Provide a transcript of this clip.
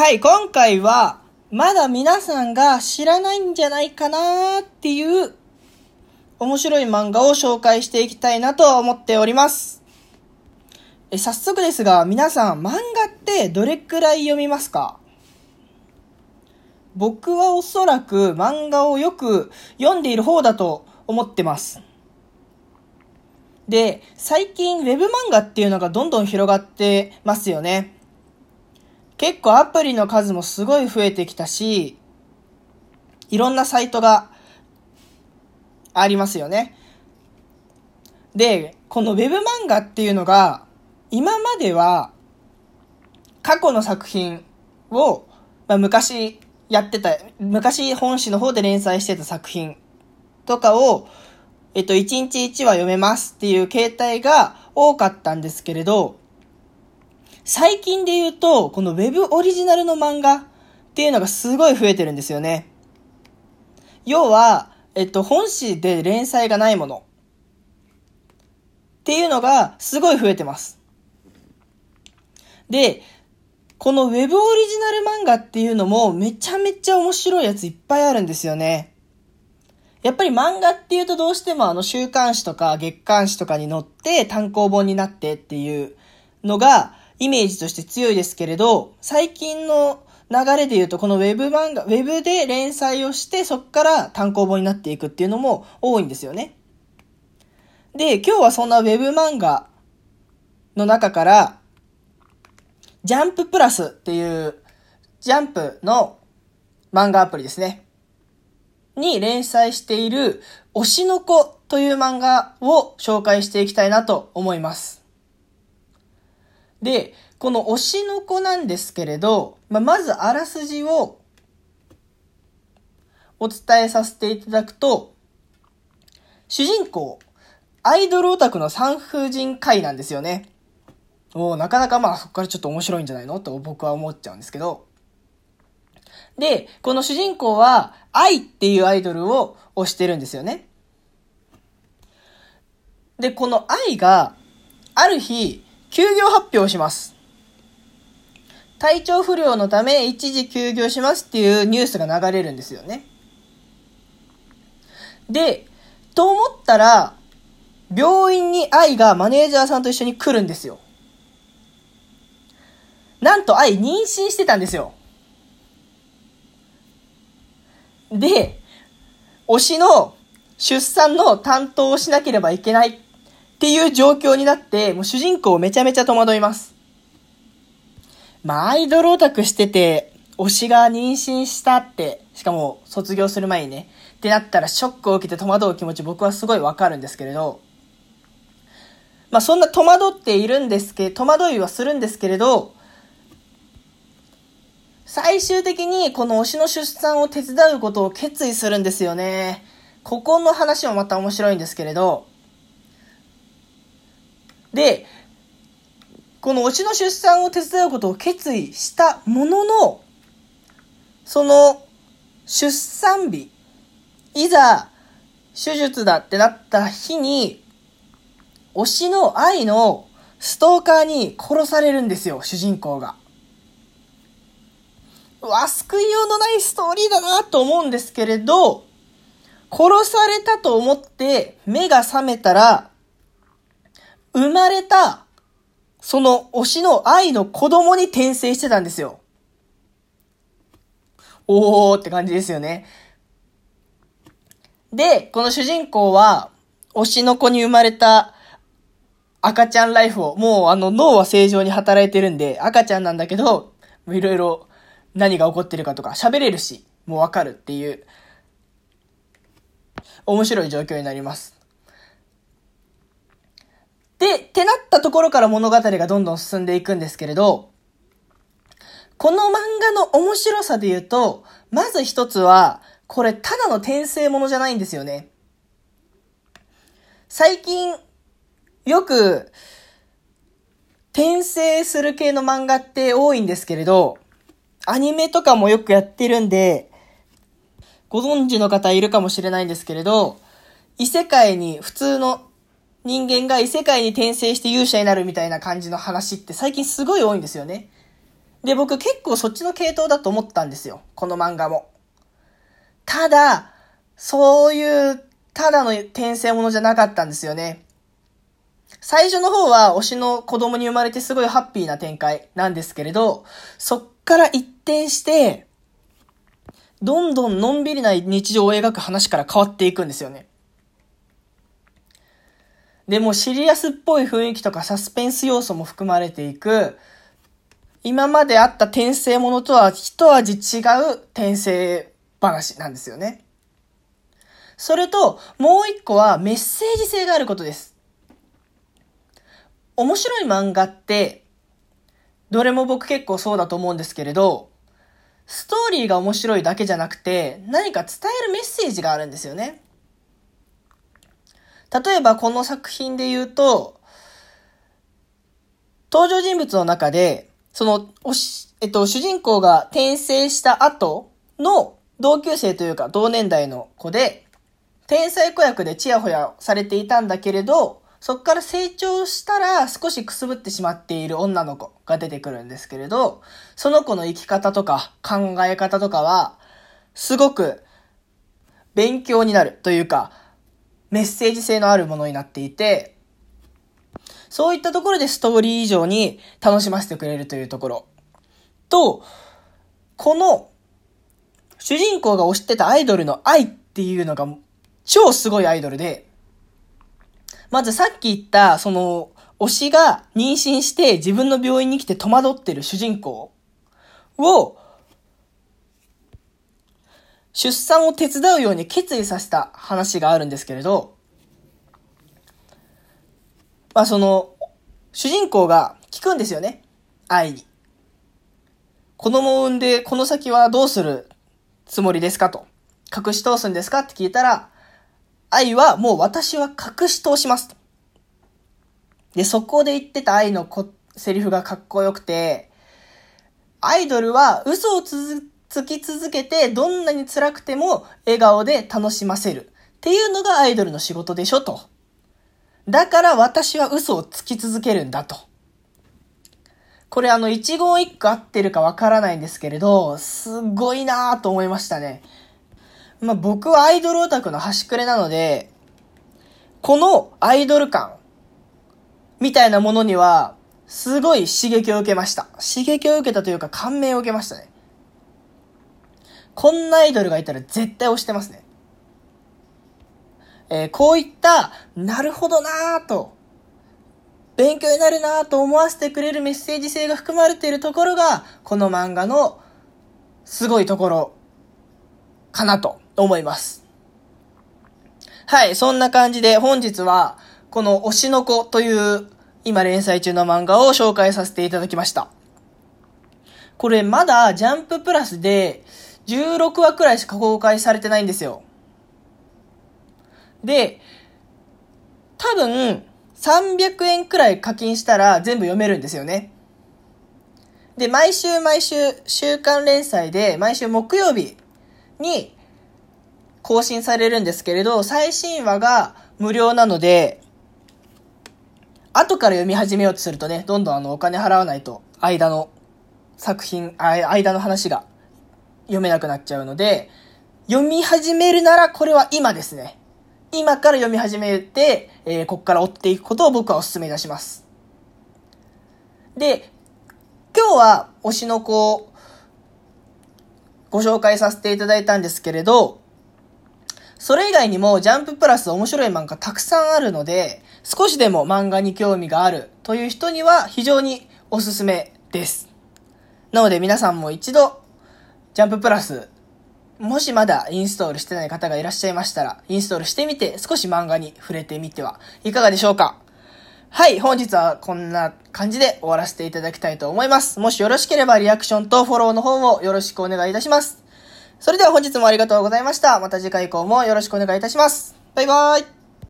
はい、今回は、まだ皆さんが知らないんじゃないかなっていう、面白い漫画を紹介していきたいなと思っております。え、早速ですが、皆さん、漫画ってどれくらい読みますか？僕はおそらく漫画をよく読んでいる方だと思ってます。で、最近ウェブ漫画っていうのがどんどん広がってますよね。結構アプリの数もすごい増えてきたし、いろんなサイトがありますよね。で、このウェブ漫画っていうのが、今までは過去の作品を、まあ、昔やってた、昔本誌の方で連載してた作品とかを、えっと、1日1話読めますっていう形態が多かったんですけれど、最近で言うと、この Web オリジナルの漫画っていうのがすごい増えてるんですよね。要は、えっと、本誌で連載がないものっていうのがすごい増えてます。で、この Web オリジナル漫画っていうのもめちゃめちゃ面白いやついっぱいあるんですよね。やっぱり漫画っていうとどうしてもあの週刊誌とか月刊誌とかに載って単行本になってっていうのがイメージとして強いですけれど、最近の流れで言うとこのウェブ漫画、ウェブで連載をしてそっから単行本になっていくっていうのも多いんですよね。で、今日はそんなウェブ漫画の中から、ジャンププラスっていうジャンプの漫画アプリですね。に連載している推しの子という漫画を紹介していきたいなと思います。で、この推しの子なんですけれど、まあ、まずあらすじをお伝えさせていただくと、主人公、アイドルオタクの産婦人科医なんですよね。おなかなかまあそこからちょっと面白いんじゃないの？と僕は思っちゃうんですけど。で、この主人公は、愛っていうアイドルを推してるんですよね。で、この愛が、ある日、休業発表します。体調不良のため一時休業しますっていうニュースが流れるんですよね。で、と思ったら、病院に愛がマネージャーさんと一緒に来るんですよ。なんと愛妊娠してたんですよ。で、推しの出産の担当をしなければいけないっていう状況になって、もう主人公めちゃめちゃ戸惑います。まあ、アイドルオタクしてて、推しが妊娠したって、しかも卒業する前にね、ってなったらショックを受けて戸惑う気持ち僕はすごいわかるんですけれど、まあそんな戸惑っているんですけど、戸惑いはするんですけれど、最終的にこの推しの出産を手伝うことを決意するんですよね。ここの話もまた面白いんですけれど。で、この推しの出産を手伝うことを決意したものの、その出産日、いざ手術だってなった日に、推しの愛のストーカーに殺されるんですよ、主人公が。うわ、救いようのないストーリーだなと思うんですけれど、殺されたと思って目が覚めたら、生まれた、その推しの愛の子供に転生してたんですよ。おーって感じですよね。で、この主人公は、推しの子に生まれた赤ちゃんライフを、もうあの脳は正常に働いてるんで、赤ちゃんなんだけど、いろいろ何が起こってるかとか喋れるし、もうわかるっていう、面白い状況になります。で、ってなったところから物語がどんどん進んでいくんですけれど、この漫画の面白さで言うと、まず一つは、これただの転生ものじゃないんですよね。最近、よく、転生する系の漫画って多いんですけれど、アニメとかもよくやってるんで、ご存知の方いるかもしれないんですけれど、異世界に、普通の人間が異世界に転生して勇者になるみたいな感じの話って最近すごい多いんですよね。で、僕結構そっちの系統だと思ったんですよ。この漫画も。ただ、そういう、ただの転生ものじゃなかったんですよね。最初の方は推しの子供に生まれてすごいハッピーな展開なんですけれど、そっから一転して、どんどんのんびりな日常を描く話から変わっていくんですよね。でもシリアスっぽい雰囲気とかサスペンス要素も含まれていく、今まであった転生ものとは一味違う転生話なんですよね。それと、もう一個はメッセージ性があることです。面白い漫画って、どれも僕結構そうだと思うんですけれど、ストーリーが面白いだけじゃなくて、何か伝えるメッセージがあるんですよね。例えばこの作品で言うと、登場人物の中で、その、おし、えっと、主人公が転生した後の同級生というか同年代の子で、天才子役でチヤホヤされていたんだけれど、そっから成長したら少しくすぶってしまっている女の子が出てくるんですけれど、その子の生き方とか考え方とかは、すごく勉強になるというか、メッセージ性のあるものになっていて、そういったところでストーリー以上に楽しませてくれるというところ。と、この主人公が推してたアイドルの愛っていうのが超すごいアイドルで、まずさっき言った、その、推しが妊娠して自分の病院に来て戸惑ってる主人公を、出産を手伝うように決意させた話があるんですけれど、まあその、主人公が聞くんですよね。愛に。子供を産んでこの先はどうするつもりですかと。隠し通すんですかって聞いたら、愛はもう私は隠し通します。で、そこで言ってた愛のこセリフがかっこよくて、アイドルは嘘をつつき続けてどんなに辛くても笑顔で楽しませるっていうのがアイドルの仕事でしょと。だから私は嘘をつき続けるんだと。これあの一言一句合ってるかわからないんですけれど、すごいなぁと思いましたね。まあ、僕はアイドルオタクの端くれなので、このアイドル感みたいなものには、すごい刺激を受けました。刺激を受けたというか感銘を受けましたね。こんなアイドルがいたら絶対推してますね。えー、こういった、なるほどなぁと、勉強になるなぁと思わせてくれるメッセージ性が含まれているところが、この漫画のすごいところかなと思います。はい、そんな感じで本日は、この推しの子という今連載中の漫画を紹介させていただきました。これまだジャンププラスで16話くらいしか公開されてないんですよ。で、多分300円くらい課金したら全部読めるんですよね。で、毎週毎週週刊連載で毎週木曜日に更新されるんですけれど、最新話が無料なので、後から読み始めようとするとね、どんどんあのお金払わないと、間の作品、間の話が読めなくなっちゃうので、読み始めるならこれは今ですね。今から読み始めて、えー、こっから追っていくことを僕はお勧めいたします。で、今日は推しの子をご紹介させていただいたんですけれど、それ以外にもジャンププラス面白い漫画たくさんあるので、少しでも漫画に興味があるという人には非常におすすめです。なので皆さんも一度、ジャンププラス、もしまだインストールしてない方がいらっしゃいましたら、インストールしてみて少し漫画に触れてみてはいかがでしょうか？はい、本日はこんな感じで終わらせていただきたいと思います。もしよろしければリアクションとフォローの方もよろしくお願いいたします。それでは本日もありがとうございました。また次回以降もよろしくお願いいたします。バイバーイ